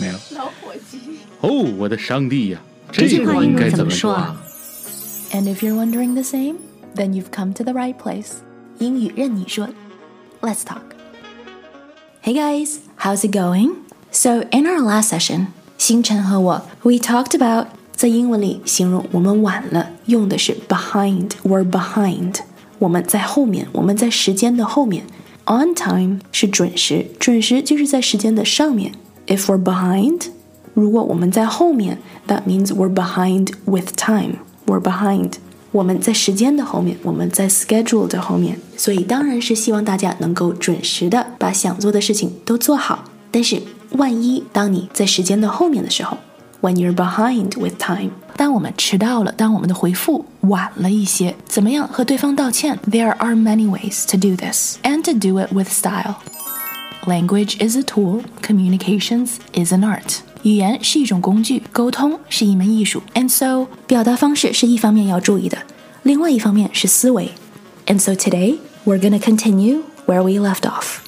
没有。老伙计。哦，我的上帝呀！这句话应该怎么说啊？And if you're wondering the same, then you've come to the right place. 英语韧你说，Let's talk. Hey guys, how's it going? So in our last session, 星辰和我，we talked about 在英文里形容我们晚了，用的是 behind. We're time 是准时，准时就是在时间的上面。If we're behind，如果我们在后面，that means we're behind with time. We're behind. 我们在时间的后面，我们在 schedule 的后面，所以当然是希望大家能够准时的把想做的事情都做好。但是万一当你在时间的后面的时候，when you're behind with time，当我们迟到了，当我们的回复晚了一些，怎么样和对方道歉？There are many ways to do this and to do it with style. Language is a tool, communications is an art. 语言是一种工具，沟通是一门艺术。And so，表达方式是一方面要注意的，另外一方面是思维。And so today we're gonna continue where we left off.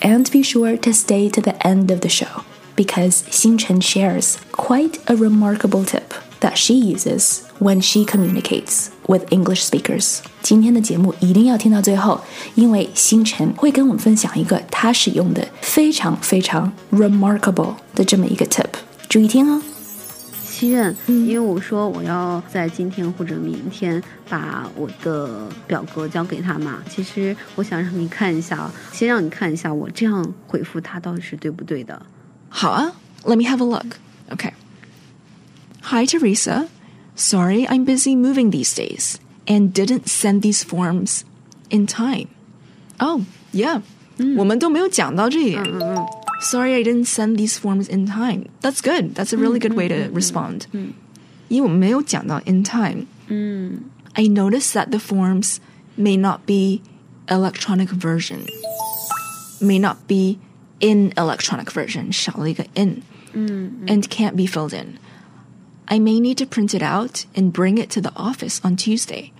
And be sure to stay to the end of the show because Xingchen shares quite a remarkable tip that she uses when she communicates with English speakers. 今天的节目一定要听到最后，因为星辰会跟我们分享一个他使用的非常非常 remarkable 的这么一个 tip，注意听哦。西任，因为我说我要在今天或者明天把我的表格交给他嘛，其实我想让你看一下，先让你看一下我这样回复他到底是对不对的。好啊，Let me have a look. Okay. Hi, Teresa. Sorry, I'm busy moving these days and didn't send these forms in time. Oh, yeah. 我们都没有讲到这一点。Sorry, I didn't send these forms in time. That's good. That's a really good way to respond. 因为我们没有讲到 in time. I noticed that the forms may not be electronic version. May not be in electronic version. 少了一个 in. And can't be filled in. I may need to print it out and bring it to the office on Tuesday.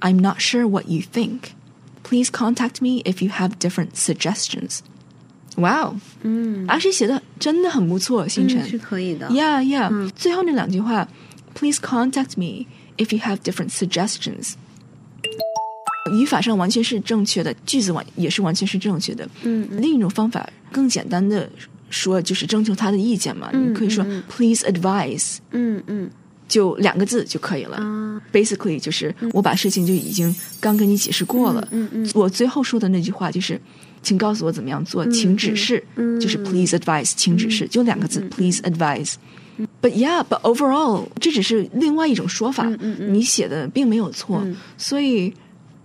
I'm not sure what you think. Please contact me if you have different suggestions. Wow，嗯，actually 写的真的很不错，星辰、嗯是可以的 Yeah, yeah、最后那两句话，Please contact me if you have different suggestions。语法上完全是正确的，句子完也是完全是正确的。嗯，另一种方法更简单的 说，就是征求他的意见嘛。你可以说、Please advise，嗯嗯。就两个字就可以了。啊。Basically 就是我把事情就已经刚跟你解释过了。嗯嗯我最后说的那句话就是，请告诉我怎么样做，请指示，嗯。就是 please advise，请指示，就两个字、please advise。But yeah, but overall，这只是另外一种说法，你写的并没有错，所以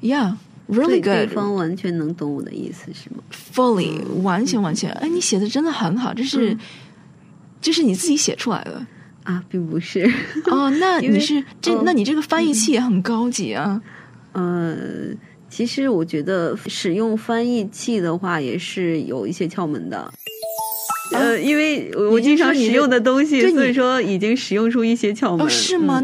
yeah。Really 对对 good, 方完全能懂我的意思是吗？fully 完全完全，哎，你写的真的很好，这是，这是你自己写出来的啊，并不是。哦。那 你是这嗯，那你这个翻译器也很高级啊。呃，其实我觉得使用翻译器的话，也是有一些窍门的。呃，因为我经常使用的东西，所以说已经使用出一些窍门。哦，是吗？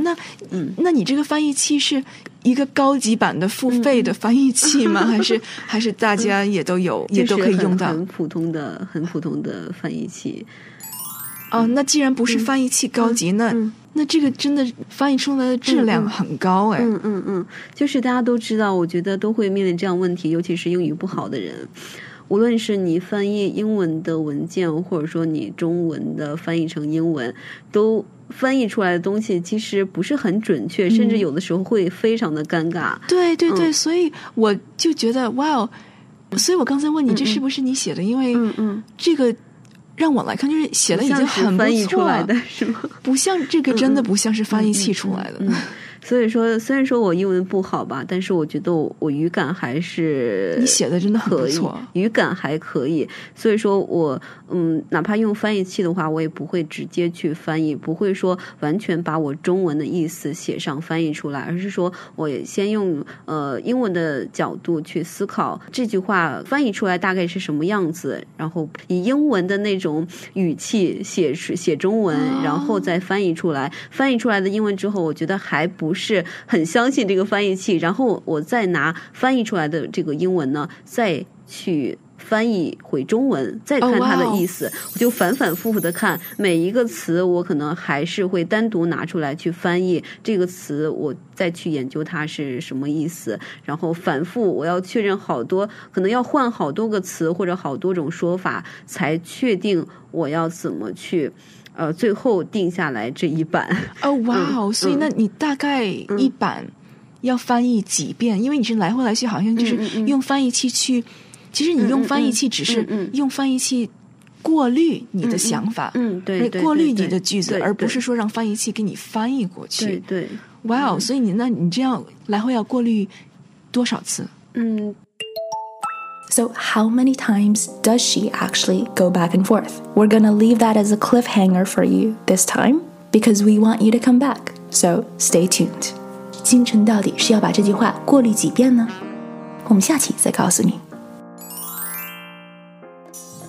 嗯那那你这个翻译器是一个高级版的付费的翻译器吗？还是还是大家也都有，也都可以用到？很普通的、很普通的翻译器。哦，那既然不是翻译器高级，那那这个真的翻译出来的质量很高哎。嗯嗯嗯，就是大家都知道，我觉得都会面临这样问题，尤其是英语不好的人。无论是你翻译英文的文件，或者说你中文的翻译成英文，都翻译出来的东西其实不是很准确，甚至有的时候会非常的尴尬。对对对，嗯所以我就觉得哇哦，所以我刚才问你这是不是你写的？因为嗯嗯，这个让我来看，就是写的已经很不翻译出错来的是吗？不像这个真的不像是翻译器出来的。嗯，所以说，虽然说我英文不好吧，但是我觉得我我语感还是你写的真的很不错，语感还可以。所以说我嗯，哪怕用翻译器的话，我也不会直接去翻译，不会说完全把我中文的意思写上翻译出来，而是说我先用呃英文的角度去思考这句话翻译出来大概是什么样子，然后以英文的那种语气写出写中文，然后再翻译出来。翻译出来的英文之后，我觉得还不是很相信这个翻译器，然后我再拿翻译出来的这个英文呢，再去。翻译回中文，再看它的意思我就反反复复的看每一个词，我可能还是会单独拿出来去翻译这个词，我再去研究它是什么意思，然后反复我要确认好多，可能要换好多个词或者好多种说法，才确定我要怎么去，呃，最后定下来这一版。哦，哇哦！所以那你大概一版要翻译几遍？因为你是来回来去，好像就是用翻译器去。其实你用翻译器只是用翻译器过滤你的想法，嗯，对，过滤你的句子，而不是说让翻译器给你翻译过去。对对，哇哦！所以你那你这样来回要过滤多少次？嗯。So, how many times does she actually go back and forth? We're gonna leave that as a cliffhanger for you this time because we want you to come back. So, stay tuned. 星辰到底是要把这句话过滤几遍呢？我们下期再告诉你。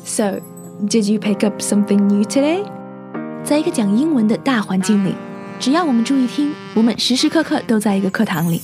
So, did you pick up something new today? 在一个讲英文的大环境里，只要我们注意听，我们时时刻刻都在一个课堂里。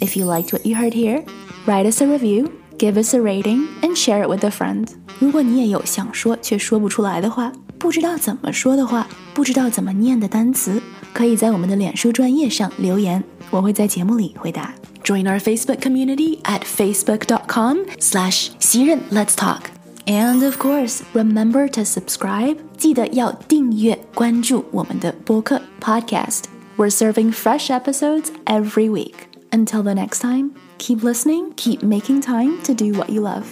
If you liked what you heard here, write us a review give us a rating and share it with a friend. friend。如果你也有想说却说不出来的话，不知道怎么说的话，不知道怎么念的单词，可以在我们的脸书专业上留言，我会在节目里回答。Join our Facebook community at facebook.com/slash 熙韧 Let's talk. And of course, remember to subscribe. 记得要订阅关注我们的播客 podcast. We're serving fresh episodes every week. Until the next time, keep listening, keep making time to do what you love.